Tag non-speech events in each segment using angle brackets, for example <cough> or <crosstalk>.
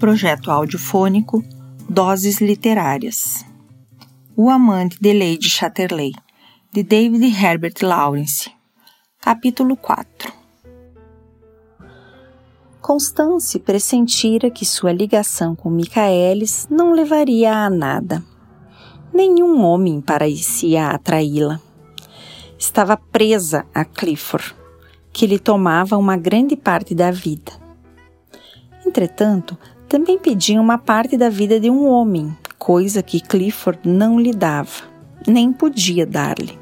projeto audiofônico Doses Literárias. O Amante de Lady Chatterley, de David Herbert Lawrence. Capítulo 4 Constance pressentira que sua ligação com Michaelis não levaria a nada. Nenhum homem parecia atraí-la. Estava presa a Clifford, que lhe tomava uma grande parte da vida. Entretanto, também pedia uma parte da vida de um homem, coisa que Clifford não lhe dava, nem podia dar-lhe.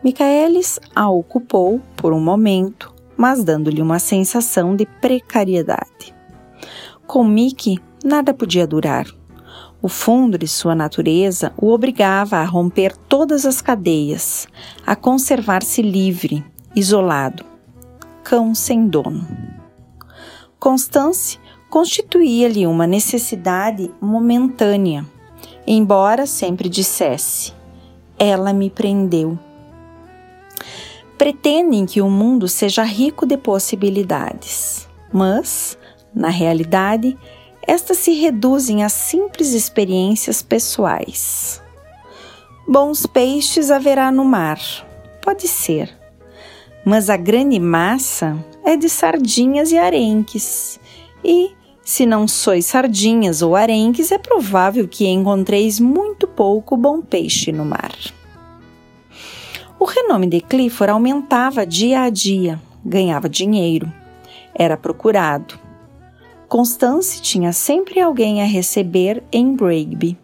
Michaelis a ocupou por um momento, mas dando-lhe uma sensação de precariedade. Com Mickey, nada podia durar. O fundo de sua natureza o obrigava a romper todas as cadeias, a conservar-se livre, isolado, cão sem dono. Constance constituía-lhe uma necessidade momentânea, embora sempre dissesse: Ela me prendeu. Pretendem que o mundo seja rico de possibilidades, mas, na realidade, estas se reduzem a simples experiências pessoais. Bons peixes haverá no mar, pode ser, mas a grande massa é de sardinhas e arenques, e, se não sois sardinhas ou arenques, é provável que encontreis muito pouco bom peixe no mar. O renome de Clifford aumentava dia a dia, ganhava dinheiro, era procurado. Constance tinha sempre alguém a receber em Bragby,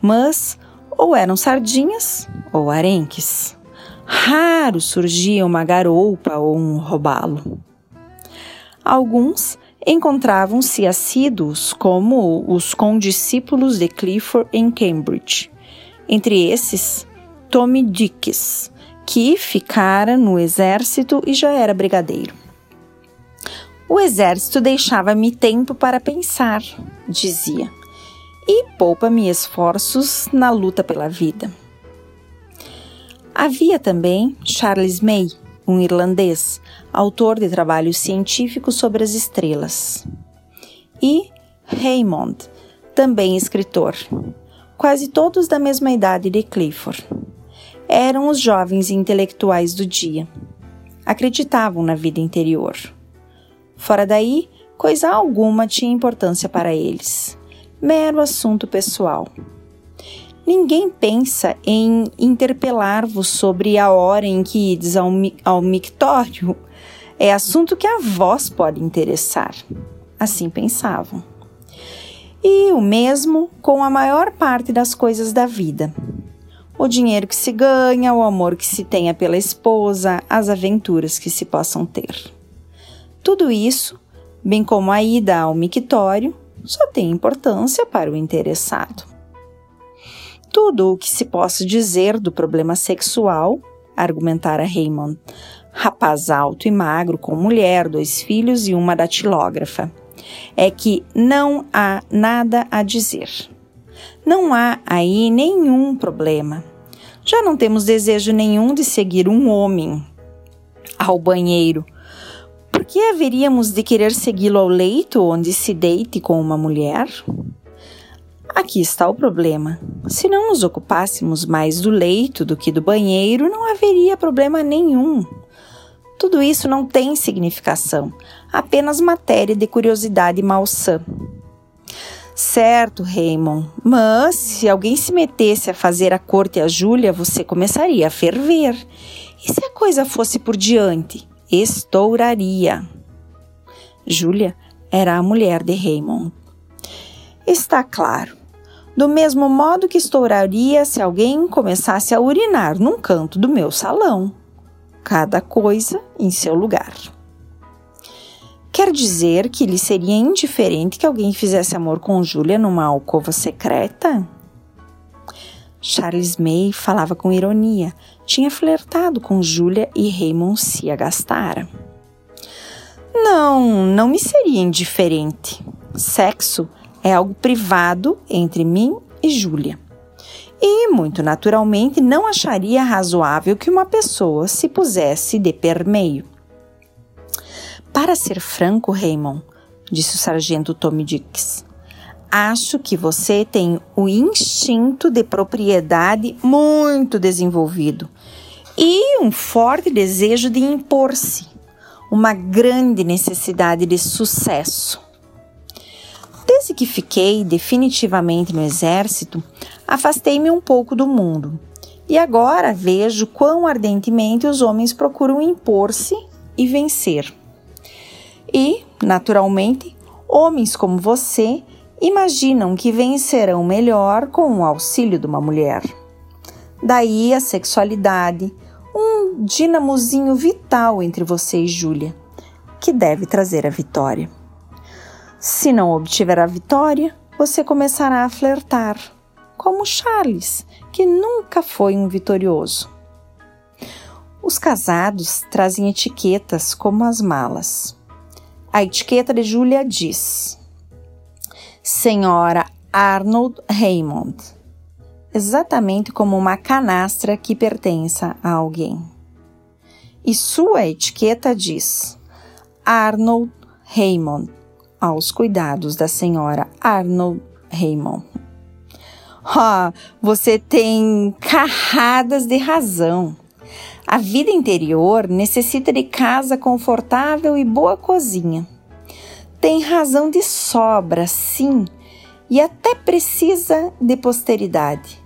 mas ou eram sardinhas ou arenques. Raro surgia uma garoupa ou um robalo. Alguns encontravam-se assíduos como os condiscípulos de Clifford em Cambridge. Entre esses, Tommy Dix, que ficara no exército e já era brigadeiro. O exército deixava-me tempo para pensar, dizia, e poupa-me esforços na luta pela vida. Havia também Charles May, um irlandês, autor de trabalhos científicos sobre as estrelas. E Raymond, também escritor, quase todos da mesma idade de Clifford. Eram os jovens intelectuais do dia. Acreditavam na vida interior. Fora daí, coisa alguma tinha importância para eles. Mero assunto pessoal. Ninguém pensa em interpelar-vos sobre a hora em que ides ao, ao mictório. É assunto que a vós pode interessar. Assim pensavam. E o mesmo com a maior parte das coisas da vida. O dinheiro que se ganha, o amor que se tenha pela esposa, as aventuras que se possam ter. Tudo isso, bem como a ida ao mictório, só tem importância para o interessado tudo o que se possa dizer do problema sexual, argumentara Raymond. Rapaz alto e magro, com mulher, dois filhos e uma datilógrafa. É que não há nada a dizer. Não há aí nenhum problema. Já não temos desejo nenhum de seguir um homem ao banheiro. Por que haveríamos de querer segui-lo ao leito onde se deite com uma mulher? Aqui está o problema. Se não nos ocupássemos mais do leito do que do banheiro, não haveria problema nenhum. Tudo isso não tem significação, apenas matéria de curiosidade malsã. Certo, Raymond, mas se alguém se metesse a fazer a corte a Júlia, você começaria a ferver. E se a coisa fosse por diante? Estouraria. Júlia era a mulher de Raymond. Está claro do mesmo modo que estouraria se alguém começasse a urinar num canto do meu salão. Cada coisa em seu lugar. Quer dizer que lhe seria indiferente que alguém fizesse amor com Júlia numa alcova secreta? Charles May falava com ironia. Tinha flertado com Júlia e Raymond se agastara. Não, não me seria indiferente. Sexo é algo privado entre mim e Júlia. E, muito naturalmente, não acharia razoável que uma pessoa se pusesse de permeio. Para ser franco, Raymond, disse o sargento Tommy Dix. Acho que você tem o instinto de propriedade muito desenvolvido e um forte desejo de impor-se, uma grande necessidade de sucesso. Desde que fiquei definitivamente no exército, afastei-me um pouco do mundo e agora vejo quão ardentemente os homens procuram impor-se e vencer. E, naturalmente, homens como você imaginam que vencerão melhor com o auxílio de uma mulher. Daí a sexualidade, um dinamozinho vital entre você e Júlia, que deve trazer a vitória. Se não obtiver a vitória, você começará a flertar, como Charles, que nunca foi um vitorioso. Os casados trazem etiquetas como as malas. A etiqueta de Júlia diz: Senhora Arnold Raymond, exatamente como uma canastra que pertença a alguém. E sua etiqueta diz: Arnold Raymond, aos cuidados da senhora Arnold Raymond. Oh, você tem carradas de razão. A vida interior necessita de casa confortável e boa cozinha. Tem razão de sobra, sim, e até precisa de posteridade.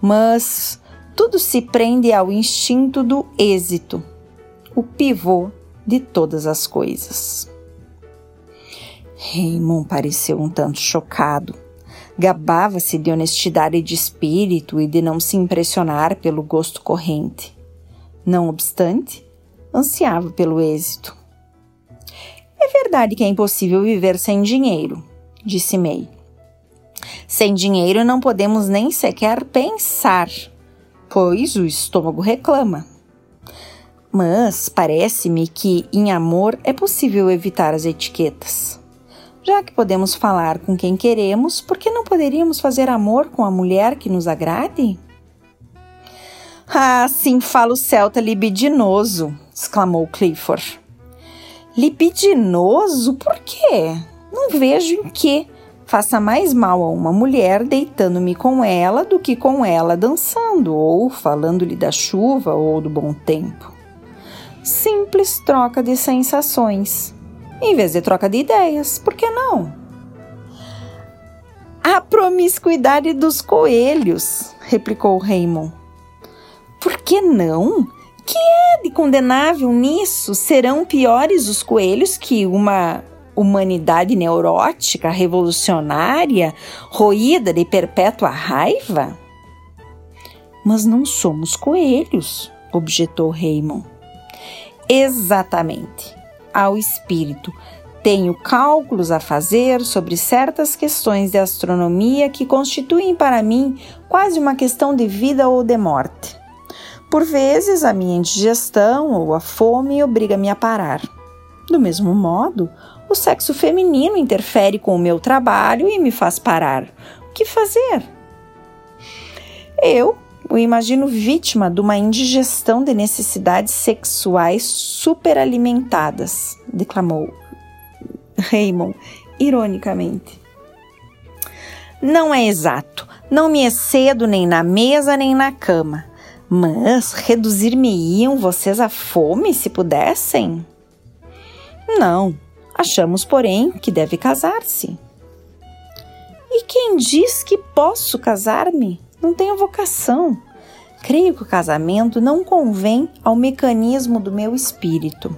Mas tudo se prende ao instinto do êxito, o pivô de todas as coisas. Raymond pareceu um tanto chocado. Gabava-se de honestidade de espírito e de não se impressionar pelo gosto corrente. Não obstante, ansiava pelo êxito. É verdade que é impossível viver sem dinheiro, disse May. Sem dinheiro não podemos nem sequer pensar, pois o estômago reclama. Mas parece-me que em amor é possível evitar as etiquetas. Já que podemos falar com quem queremos, por que não poderíamos fazer amor com a mulher que nos agrade? Ah, sim, fala o celta libidinoso, exclamou Clifford. Libidinoso? Por quê? Não vejo em que faça mais mal a uma mulher deitando-me com ela do que com ela dançando ou falando-lhe da chuva ou do bom tempo. Simples troca de sensações em vez de troca de ideias. Por que não? A promiscuidade dos coelhos, replicou Raymond. Por que não? Que é de condenável nisso? Serão piores os coelhos que uma humanidade neurótica, revolucionária, roída de perpétua raiva? Mas não somos coelhos, objetou Raymond. Exatamente ao espírito. Tenho cálculos a fazer sobre certas questões de astronomia que constituem para mim quase uma questão de vida ou de morte. Por vezes, a minha indigestão ou a fome obriga-me a parar. Do mesmo modo, o sexo feminino interfere com o meu trabalho e me faz parar. O que fazer? Eu o imagino vítima de uma indigestão de necessidades sexuais superalimentadas, declamou Raymond, ironicamente. Não é exato. Não me excedo nem na mesa nem na cama. Mas reduzir-me-iam vocês à fome se pudessem? Não. Achamos, porém, que deve casar-se. E quem diz que posso casar-me? Não tenho vocação. Creio que o casamento não convém ao mecanismo do meu espírito.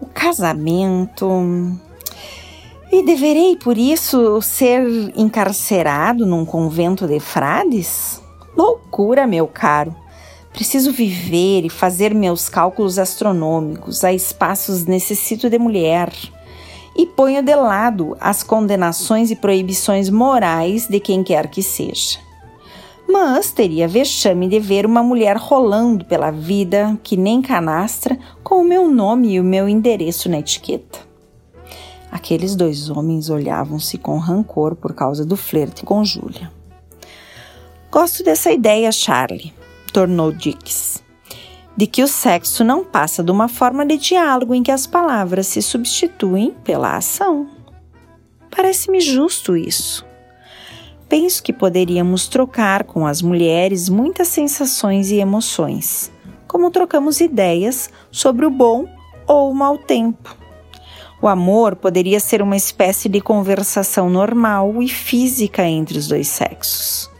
O casamento. E deverei, por isso, ser encarcerado num convento de frades? Loucura, meu caro! Preciso viver e fazer meus cálculos astronômicos. A espaços necessito de mulher e ponho de lado as condenações e proibições morais de quem quer que seja. Mas teria vexame de ver uma mulher rolando pela vida, que nem canastra, com o meu nome e o meu endereço na etiqueta. Aqueles dois homens olhavam-se com rancor por causa do flerte com Júlia. Gosto dessa ideia, Charlie, tornou Dix. De que o sexo não passa de uma forma de diálogo em que as palavras se substituem pela ação. Parece-me justo isso. Penso que poderíamos trocar com as mulheres muitas sensações e emoções, como trocamos ideias sobre o bom ou o mau tempo. O amor poderia ser uma espécie de conversação normal e física entre os dois sexos.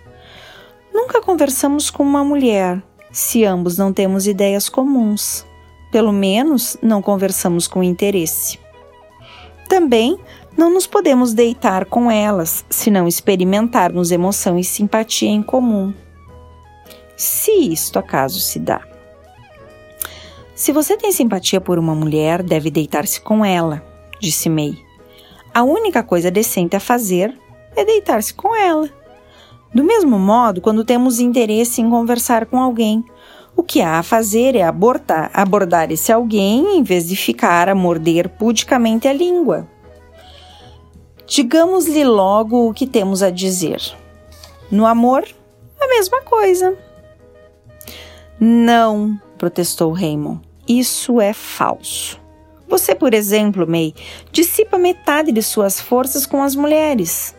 Nunca conversamos com uma mulher se ambos não temos ideias comuns. Pelo menos não conversamos com interesse. Também não nos podemos deitar com elas se não experimentarmos emoção e simpatia em comum. Se isto acaso se dá. Se você tem simpatia por uma mulher, deve deitar-se com ela, disse May. A única coisa decente a fazer é deitar-se com ela. Do mesmo modo, quando temos interesse em conversar com alguém, o que há a fazer é abordar, abordar esse alguém em vez de ficar a morder pudicamente a língua. Digamos-lhe logo o que temos a dizer. No amor, a mesma coisa. Não, protestou Raymond. Isso é falso. Você, por exemplo, May, dissipa metade de suas forças com as mulheres.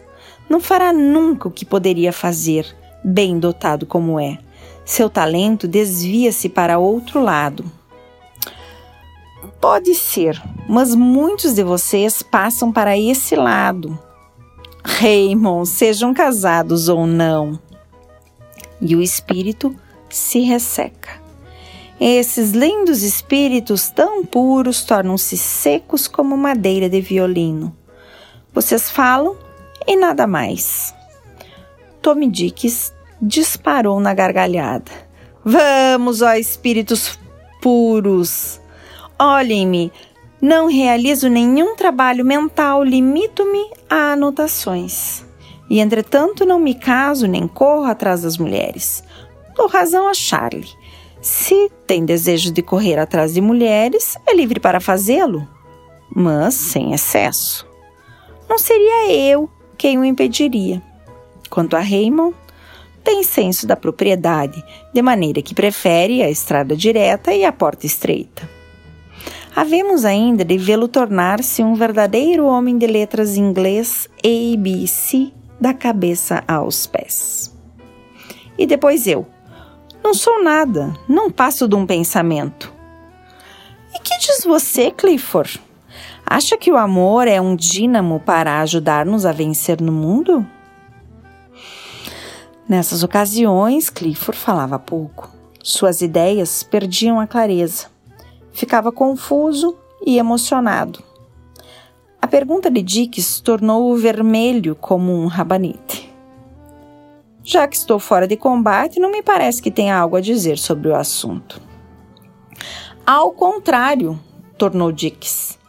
Não fará nunca o que poderia fazer, bem dotado como é. Seu talento desvia-se para outro lado. Pode ser, mas muitos de vocês passam para esse lado. Raymond, sejam casados ou não. E o espírito se resseca. Esses lindos espíritos tão puros tornam-se secos como madeira de violino. Vocês falam e nada mais. Tommy Dix disparou na gargalhada. Vamos, ó espíritos puros! Olhem-me, não realizo nenhum trabalho mental, limito-me a anotações. E entretanto não me caso nem corro atrás das mulheres. Dou razão a Charlie. Se tem desejo de correr atrás de mulheres, é livre para fazê-lo, mas sem excesso. Não seria eu quem o impediria. Quanto a Raymond, tem senso da propriedade, de maneira que prefere a estrada direta e a porta estreita. Havemos ainda de vê-lo tornar-se um verdadeiro homem de letras inglês ABC da cabeça aos pés. E depois eu, não sou nada, não passo de um pensamento. E que diz você, Clifford? Acha que o amor é um dínamo para ajudar-nos a vencer no mundo? Nessas ocasiões, Clifford falava pouco. Suas ideias perdiam a clareza. Ficava confuso e emocionado. A pergunta de Dix tornou-o vermelho como um rabanete. Já que estou fora de combate, não me parece que tenha algo a dizer sobre o assunto. Ao contrário, tornou Dix.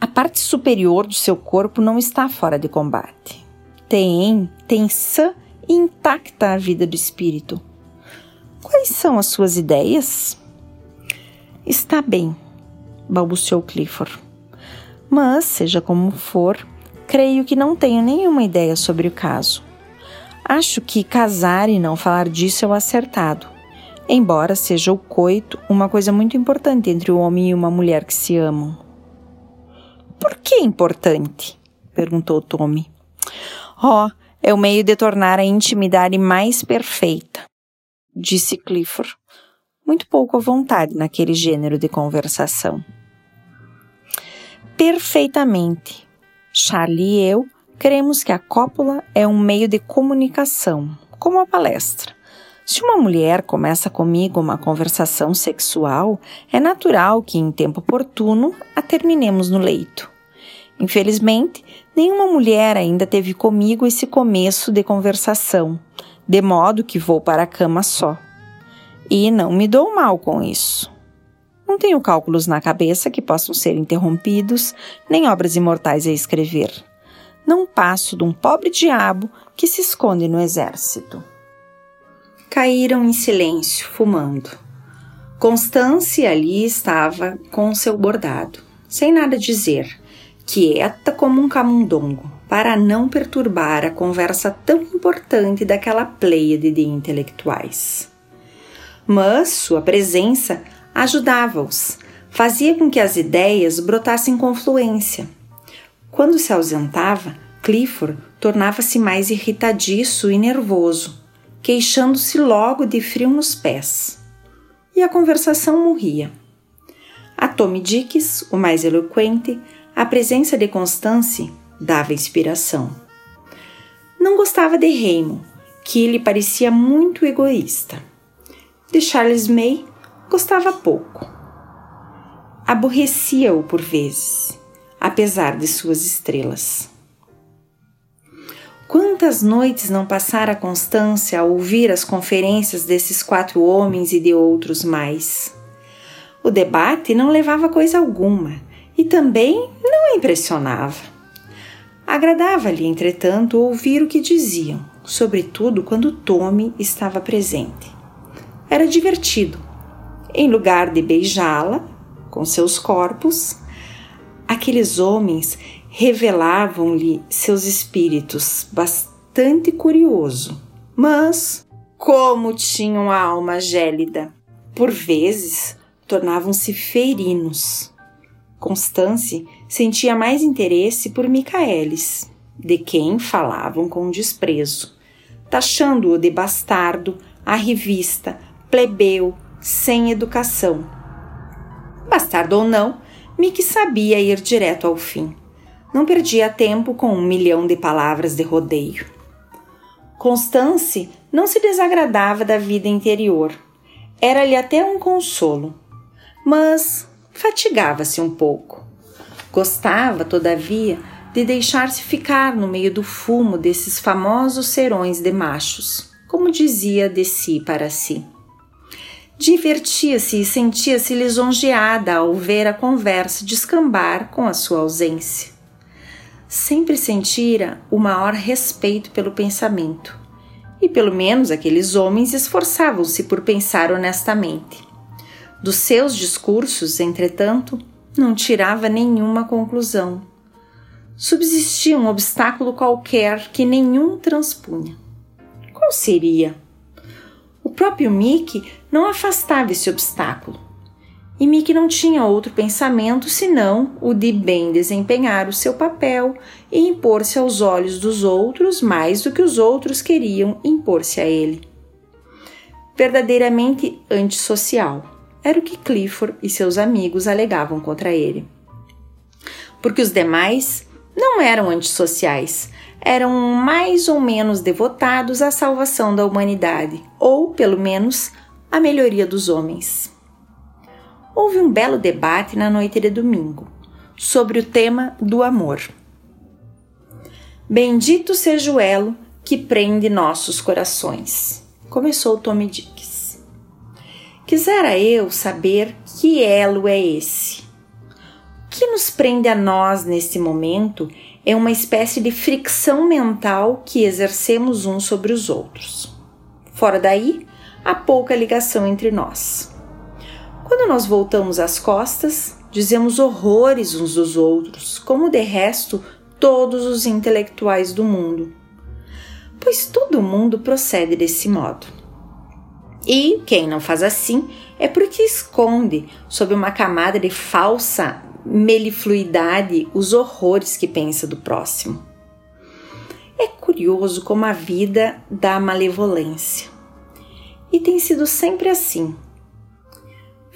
A parte superior do seu corpo não está fora de combate. Tem, sã e intacta a vida do espírito. Quais são as suas ideias? Está bem, balbuciou Clifford. Mas, seja como for, creio que não tenho nenhuma ideia sobre o caso. Acho que casar e não falar disso é o acertado, embora seja o coito uma coisa muito importante entre um homem e uma mulher que se amam. Por que importante? perguntou Tommy. Oh, é o meio de tornar a intimidade mais perfeita, disse Clifford, muito pouco à vontade naquele gênero de conversação. Perfeitamente. Charlie e eu Cremos que a cópula é um meio de comunicação, como a palestra. Se uma mulher começa comigo uma conversação sexual, é natural que, em tempo oportuno, a terminemos no leito. Infelizmente, nenhuma mulher ainda teve comigo esse começo de conversação, de modo que vou para a cama só. E não me dou mal com isso. Não tenho cálculos na cabeça que possam ser interrompidos, nem obras imortais a escrever não passo de um pobre diabo que se esconde no exército. Caíram em silêncio, fumando. Constance ali estava com seu bordado, sem nada dizer, quieta como um camundongo, para não perturbar a conversa tão importante daquela pleiade de intelectuais. mas sua presença ajudava-os, fazia com que as ideias brotassem com fluência. Quando se ausentava, Clifford tornava-se mais irritadiço e nervoso, queixando-se logo de frio nos pés. E a conversação morria. A Tommy Dix, o mais eloquente, a presença de Constance dava inspiração. Não gostava de Raymond, que lhe parecia muito egoísta. De Charles May gostava pouco. Aborrecia-o por vezes, apesar de suas estrelas. Quantas noites não passara Constância a ouvir as conferências desses quatro homens e de outros mais? O debate não levava coisa alguma e também não impressionava. Agradava-lhe, entretanto, ouvir o que diziam, sobretudo quando Tommy estava presente. Era divertido. Em lugar de beijá-la com seus corpos, aqueles homens revelavam-lhe seus espíritos bastante curioso, mas como tinham a alma gélida. Por vezes tornavam-se ferinos. Constance sentia mais interesse por Micaelis, de quem falavam com desprezo, taxando-o de bastardo, arrivista, plebeu, sem educação. Bastardo ou não, Mick sabia ir direto ao fim. Não perdia tempo com um milhão de palavras de rodeio. Constance não se desagradava da vida interior. Era-lhe até um consolo mas fatigava-se um pouco. Gostava, todavia, de deixar-se ficar no meio do fumo desses famosos serões de machos, como dizia de si para si. Divertia-se e sentia-se lisonjeada ao ver a conversa descambar com a sua ausência. Sempre sentira o maior respeito pelo pensamento, e pelo menos aqueles homens esforçavam-se por pensar honestamente. Dos seus discursos, entretanto, não tirava nenhuma conclusão. Subsistia um obstáculo qualquer que nenhum transpunha. Qual seria? O próprio Mickey não afastava esse obstáculo. E Mickey não tinha outro pensamento senão o de bem desempenhar o seu papel e impor-se aos olhos dos outros mais do que os outros queriam impor-se a ele. Verdadeiramente antissocial era o que Clifford e seus amigos alegavam contra ele. Porque os demais não eram antissociais, eram mais ou menos devotados à salvação da humanidade, ou, pelo menos, à melhoria dos homens. Houve um belo debate na noite de domingo sobre o tema do amor. Bendito seja o elo que prende nossos corações, começou Tommy Dick. Quisera eu saber que elo é esse. O que nos prende a nós neste momento é uma espécie de fricção mental que exercemos uns sobre os outros. Fora daí, há pouca ligação entre nós. Quando nós voltamos as costas, dizemos horrores uns dos outros, como de resto todos os intelectuais do mundo. Pois todo mundo procede desse modo. E quem não faz assim é porque esconde, sob uma camada de falsa melifluidade, os horrores que pensa do próximo. É curioso como a vida dá malevolência. E tem sido sempre assim.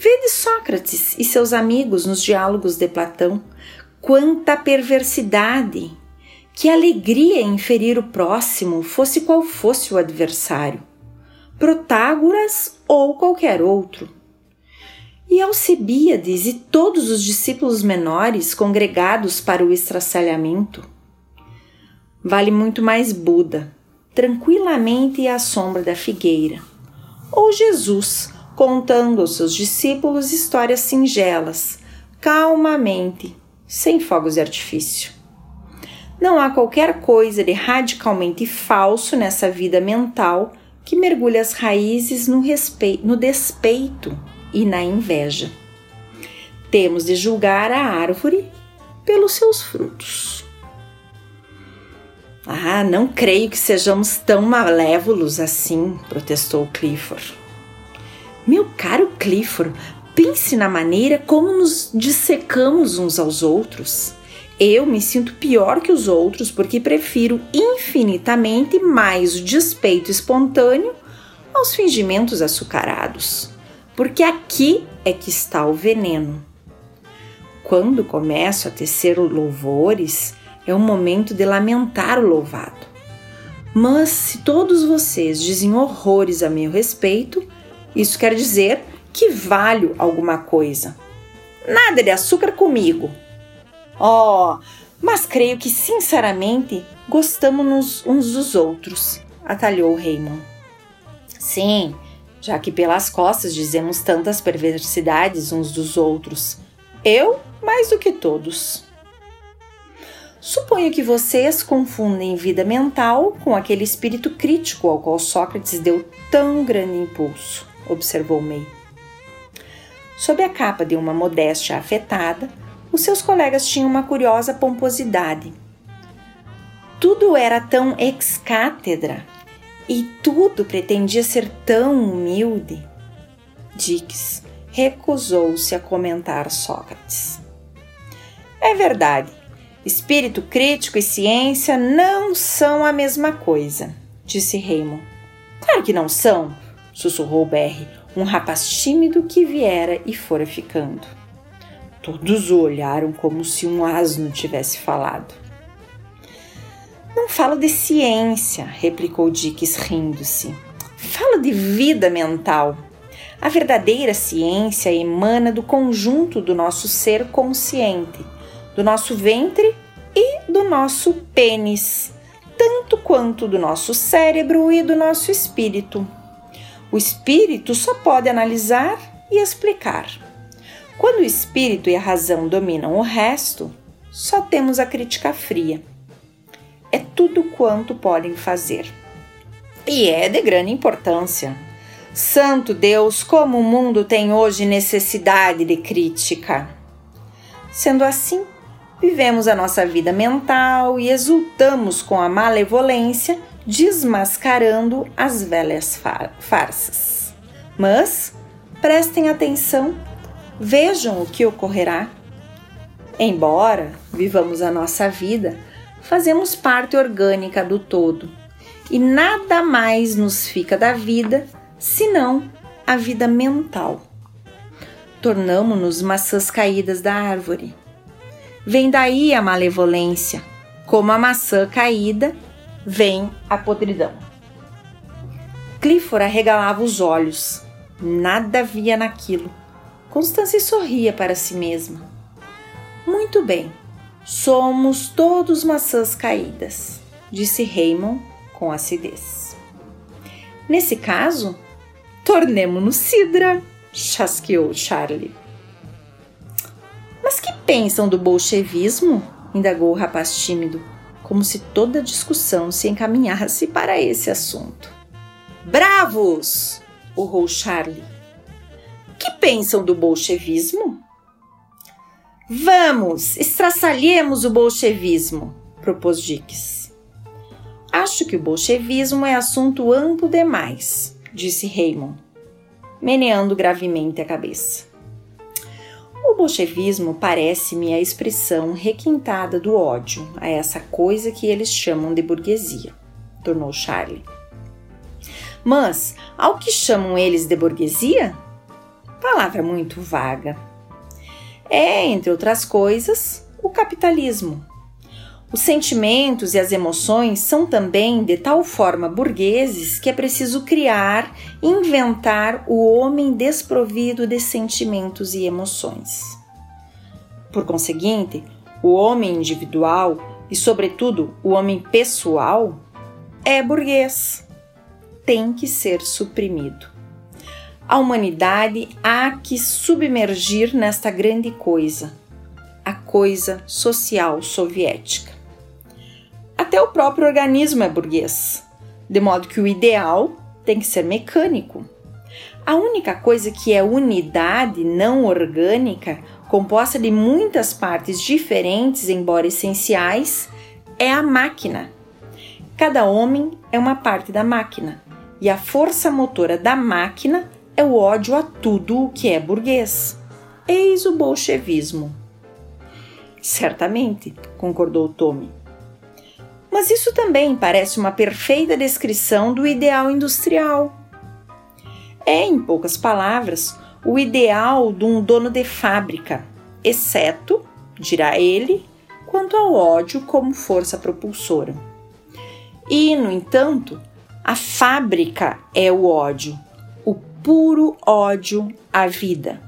Vede Sócrates e seus amigos nos diálogos de Platão. Quanta perversidade! Que alegria em ferir o próximo, fosse qual fosse o adversário. Protágoras ou qualquer outro. E Alcebíades e todos os discípulos menores congregados para o estraçalhamento. Vale muito mais Buda, tranquilamente à sombra da figueira, ou Jesus, contando aos seus discípulos histórias singelas, calmamente, sem fogos de artifício. Não há qualquer coisa de radicalmente falso nessa vida mental que mergulha as raízes no, respeito, no despeito e na inveja. Temos de julgar a árvore pelos seus frutos. Ah, não creio que sejamos tão malévolos assim, protestou Clifford. Meu caro Clifford, pense na maneira como nos dissecamos uns aos outros. Eu me sinto pior que os outros porque prefiro infinitamente mais o despeito espontâneo aos fingimentos açucarados. Porque aqui é que está o veneno. Quando começo a tecer louvores, é o momento de lamentar o louvado. Mas se todos vocês dizem horrores a meu respeito, isso quer dizer que valho alguma coisa. Nada de açúcar comigo. Oh, mas creio que sinceramente gostamos uns dos outros, atalhou Raymond. Sim, já que pelas costas dizemos tantas perversidades uns dos outros. Eu mais do que todos. Suponho que vocês confundem vida mental com aquele espírito crítico ao qual Sócrates deu tão grande impulso, observou May. Sob a capa de uma modéstia afetada, os seus colegas tinham uma curiosa pomposidade. Tudo era tão ex-cátedra e tudo pretendia ser tão humilde. Dix recusou-se a comentar Sócrates. É verdade, Espírito crítico e ciência não são a mesma coisa, disse Raymond. Claro que não são, sussurrou Berry, um rapaz tímido que viera e fora ficando. Todos o olharam como se um asno tivesse falado. Não falo de ciência, replicou Dix rindo-se. Falo de vida mental. A verdadeira ciência emana do conjunto do nosso ser consciente do nosso ventre e do nosso pênis, tanto quanto do nosso cérebro e do nosso espírito. O espírito só pode analisar e explicar. Quando o espírito e a razão dominam o resto, só temos a crítica fria. É tudo quanto podem fazer. E é de grande importância. Santo Deus, como o mundo tem hoje necessidade de crítica. Sendo assim, vivemos a nossa vida mental e exultamos com a malevolência, desmascarando as velhas farsas. Mas prestem atenção, vejam o que ocorrerá. Embora vivamos a nossa vida, fazemos parte orgânica do todo e nada mais nos fica da vida senão a vida mental. Tornamo-nos maçãs caídas da árvore Vem daí a malevolência, como a maçã caída, vem a podridão. Clifford arregalava os olhos. Nada via naquilo. Constância sorria para si mesma. Muito bem, somos todos maçãs caídas, disse Raymond com acidez. Nesse caso, tornemo-nos cidra, chasqueou Charlie. Mas que pensam do bolchevismo? indagou o rapaz tímido, como se toda discussão se encaminhasse para esse assunto. Bravos! urrou Charlie. Que pensam do bolchevismo? Vamos, estraçalhemos o bolchevismo, propôs Dix. Acho que o bolchevismo é assunto amplo demais, disse Raymond, meneando gravemente a cabeça. O bolchevismo parece-me a expressão requintada do ódio a essa coisa que eles chamam de burguesia, tornou Charlie. Mas, ao que chamam eles de burguesia? Palavra muito vaga. É, entre outras coisas, o capitalismo, os sentimentos e as emoções são também de tal forma burgueses que é preciso criar, inventar o homem desprovido de sentimentos e emoções. Por conseguinte, o homem individual e, sobretudo, o homem pessoal é burguês. Tem que ser suprimido. A humanidade há que submergir nesta grande coisa, a coisa social soviética. Até o próprio organismo é burguês, de modo que o ideal tem que ser mecânico. A única coisa que é unidade não orgânica, composta de muitas partes diferentes, embora essenciais, é a máquina. Cada homem é uma parte da máquina, e a força motora da máquina é o ódio a tudo o que é burguês. Eis o bolchevismo. Certamente, concordou Tommy. Mas isso também parece uma perfeita descrição do ideal industrial. É, em poucas palavras, o ideal de um dono de fábrica, exceto, dirá ele, quanto ao ódio como força propulsora. E, no entanto, a fábrica é o ódio, o puro ódio à vida.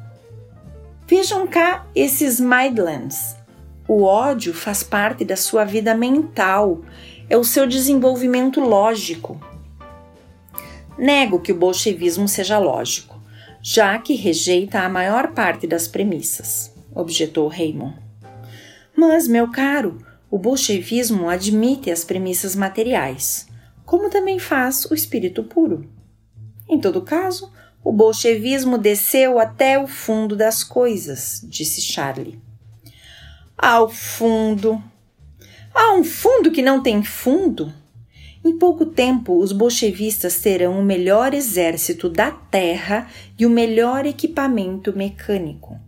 Vejam cá esses Midlands. O ódio faz parte da sua vida mental, é o seu desenvolvimento lógico. Nego que o bolchevismo seja lógico, já que rejeita a maior parte das premissas, objetou Raymond. Mas, meu caro, o bolchevismo admite as premissas materiais, como também faz o espírito puro. Em todo caso, o bolchevismo desceu até o fundo das coisas, disse Charlie. Ao fundo. Há um fundo que não tem fundo? Em pouco tempo, os bolchevistas terão o melhor exército da Terra e o melhor equipamento mecânico.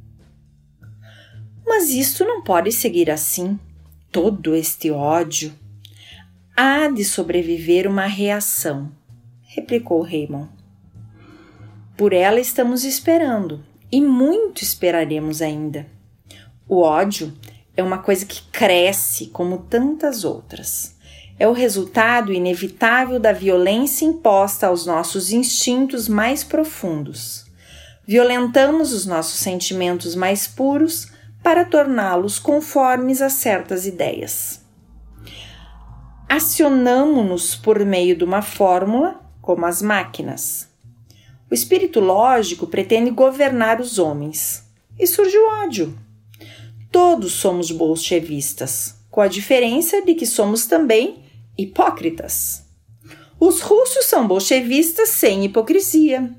Mas isto não pode seguir assim. Todo este ódio. Há de sobreviver uma reação, replicou Raymond. Por ela estamos esperando, e muito esperaremos ainda. O ódio é uma coisa que cresce como tantas outras. É o resultado inevitável da violência imposta aos nossos instintos mais profundos. Violentamos os nossos sentimentos mais puros para torná-los conformes a certas ideias. Acionamo-nos por meio de uma fórmula, como as máquinas. O espírito lógico pretende governar os homens e surge o ódio. Todos somos bolchevistas, com a diferença de que somos também hipócritas. Os russos são bolchevistas sem hipocrisia.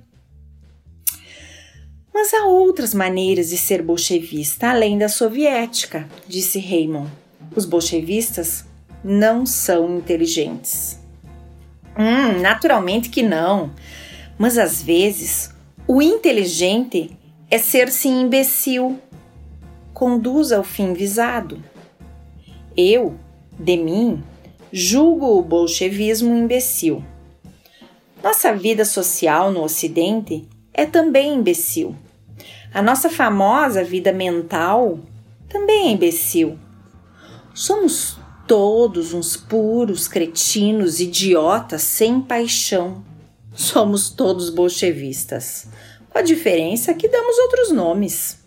Mas há outras maneiras de ser bolchevista além da soviética, disse Raymond. Os bolchevistas não são inteligentes. Hum, naturalmente que não. Mas às vezes o inteligente é ser-se imbecil. Conduz ao fim visado. Eu, de mim, julgo o bolchevismo imbecil. Nossa vida social no Ocidente é também imbecil. A nossa famosa vida mental também é imbecil. Somos todos uns puros cretinos, idiotas sem paixão. Somos todos bolchevistas, com a diferença que damos outros nomes.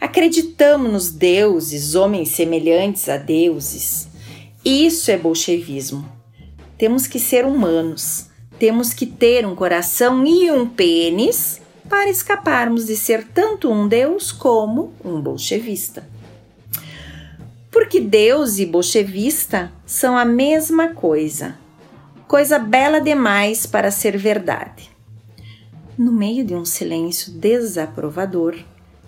Acreditamos nos deuses, homens semelhantes a deuses. Isso é bolchevismo. Temos que ser humanos, temos que ter um coração e um pênis para escaparmos de ser tanto um deus como um bolchevista. Porque deus e bolchevista são a mesma coisa, coisa bela demais para ser verdade. No meio de um silêncio desaprovador,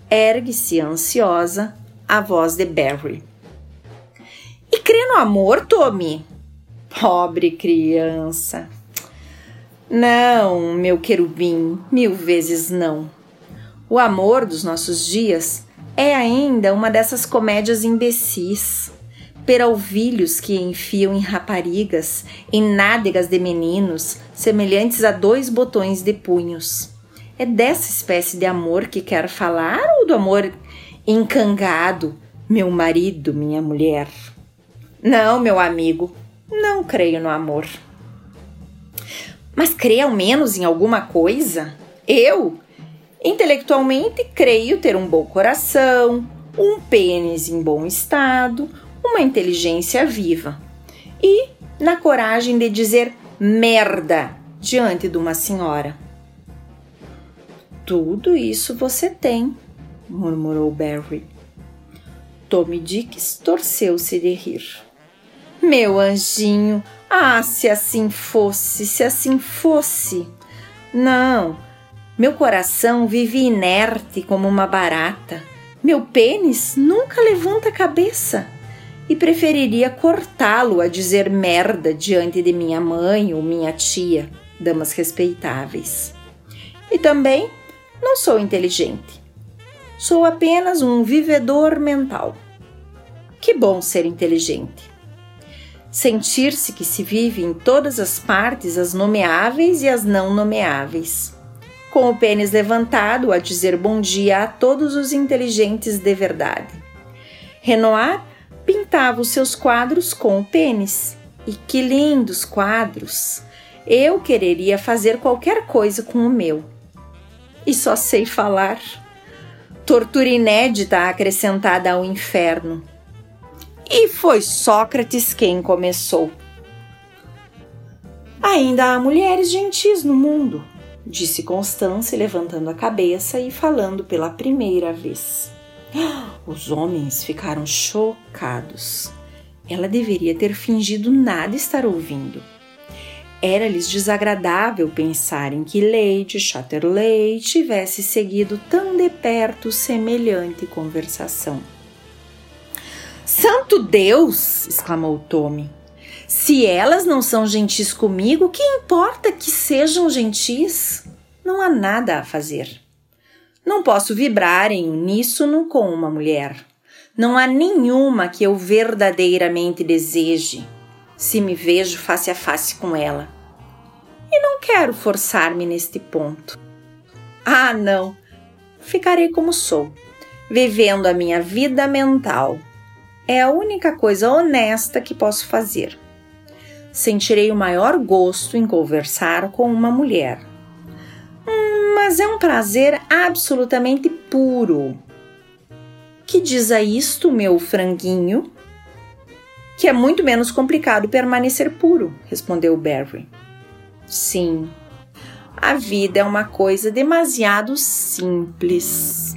ergue-se ansiosa a voz de Barry. E crê no amor, Tommy? Pobre criança, não, meu querubim, mil vezes não. O amor dos nossos dias é ainda uma dessas comédias imbecis, peralvilhos que enfiam em raparigas, em nádegas de meninos, semelhantes a dois botões de punhos. É dessa espécie de amor que quero falar ou do amor encangado, meu marido, minha mulher? Não, meu amigo, não creio no amor. Mas crê ao menos em alguma coisa? Eu, intelectualmente, creio ter um bom coração, um pênis em bom estado, uma inteligência viva e na coragem de dizer merda diante de uma senhora. Tudo isso você tem, murmurou Barry. Tommy Dix torceu-se de rir. Meu anjinho, ah, se assim fosse, se assim fosse. Não, meu coração vive inerte como uma barata. Meu pênis nunca levanta a cabeça e preferiria cortá-lo a dizer merda diante de minha mãe ou minha tia, damas respeitáveis. E também não sou inteligente. Sou apenas um vivedor mental. Que bom ser inteligente. Sentir-se que se vive em todas as partes, as nomeáveis e as não nomeáveis. Com o pênis levantado a dizer bom dia a todos os inteligentes de verdade. Renoir pintava os seus quadros com o pênis. E que lindos quadros! Eu quereria fazer qualquer coisa com o meu. E só sei falar. Tortura inédita acrescentada ao inferno. E foi Sócrates quem começou. Ainda há mulheres gentis no mundo, disse Constância, levantando a cabeça e falando pela primeira vez. <gasps> Os homens ficaram chocados. Ela deveria ter fingido nada estar ouvindo. Era-lhes desagradável pensarem que Lady Chatterley tivesse seguido tão de perto semelhante conversação. Santo Deus! exclamou Tommy. Se elas não são gentis comigo, que importa que sejam gentis? Não há nada a fazer. Não posso vibrar em uníssono com uma mulher. Não há nenhuma que eu verdadeiramente deseje se me vejo face a face com ela. E não quero forçar-me neste ponto. Ah, não! Ficarei como sou, vivendo a minha vida mental. É a única coisa honesta que posso fazer. Sentirei o maior gosto em conversar com uma mulher. Hum, mas é um prazer absolutamente puro. Que diz a isto, meu franguinho? Que é muito menos complicado permanecer puro, respondeu Barry. Sim, a vida é uma coisa demasiado simples.